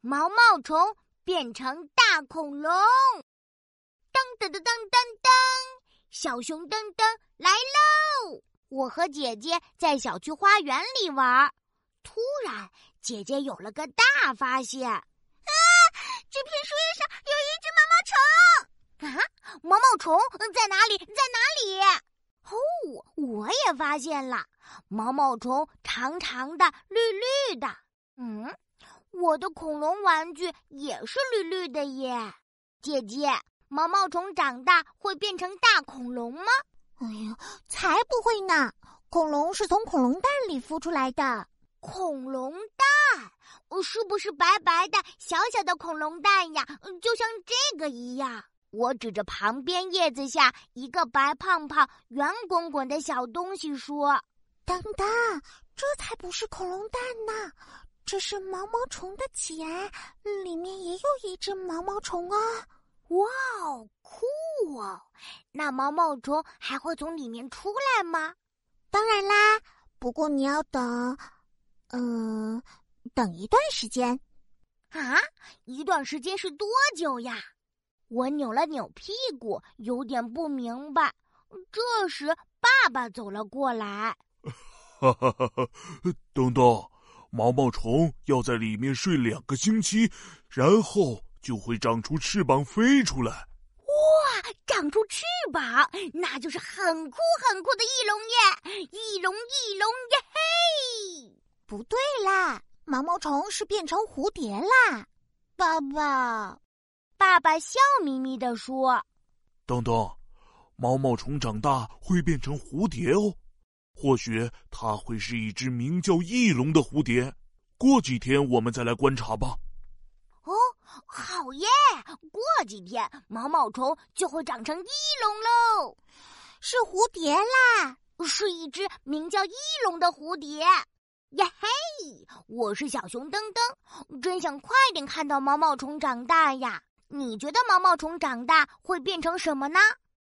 毛毛虫变成大恐龙。噔噔噔噔噔噔，小熊噔噔来喽！我和姐姐在小区花园里玩，突然姐姐有了个大发现：啊，这片树叶上有一只毛毛虫！啊，毛毛虫在哪里？在哪里？哦，我也发现了，毛毛虫长长的、绿绿的。嗯，我的恐龙玩具也是绿绿的耶。姐姐，毛毛虫长大会变成大恐龙吗？哎呀，才不会呢！恐龙是从恐龙蛋里孵出来的。恐龙蛋，是不是白白的、小小的恐龙蛋呀？就像这个一样。我指着旁边叶子下一个白胖胖、圆滚滚的小东西说：“等等，这才不是恐龙蛋呢，这是毛毛虫的茧，里面也有一只毛毛虫啊！哇哦，酷哦！那毛毛虫还会从里面出来吗？当然啦，不过你要等，嗯，等一段时间。啊，一段时间是多久呀？”我扭了扭屁股，有点不明白。这时，爸爸走了过来。哈哈哈！哈等等，毛毛虫要在里面睡两个星期，然后就会长出翅膀飞出来。哇，长出翅膀，那就是很酷很酷的翼龙耶！翼龙，翼龙耶嘿！不对啦，毛毛虫是变成蝴蝶啦，爸爸。爸爸笑眯眯地说：“东东，毛毛虫长大会变成蝴蝶哦，或许它会是一只名叫翼龙的蝴蝶。过几天我们再来观察吧。”哦，好耶！过几天毛毛虫就会长成翼龙喽，是蝴蝶啦，是一只名叫翼龙的蝴蝶。呀嘿！我是小熊噔噔，真想快点看到毛毛虫长大呀。你觉得毛毛虫长大会变成什么呢？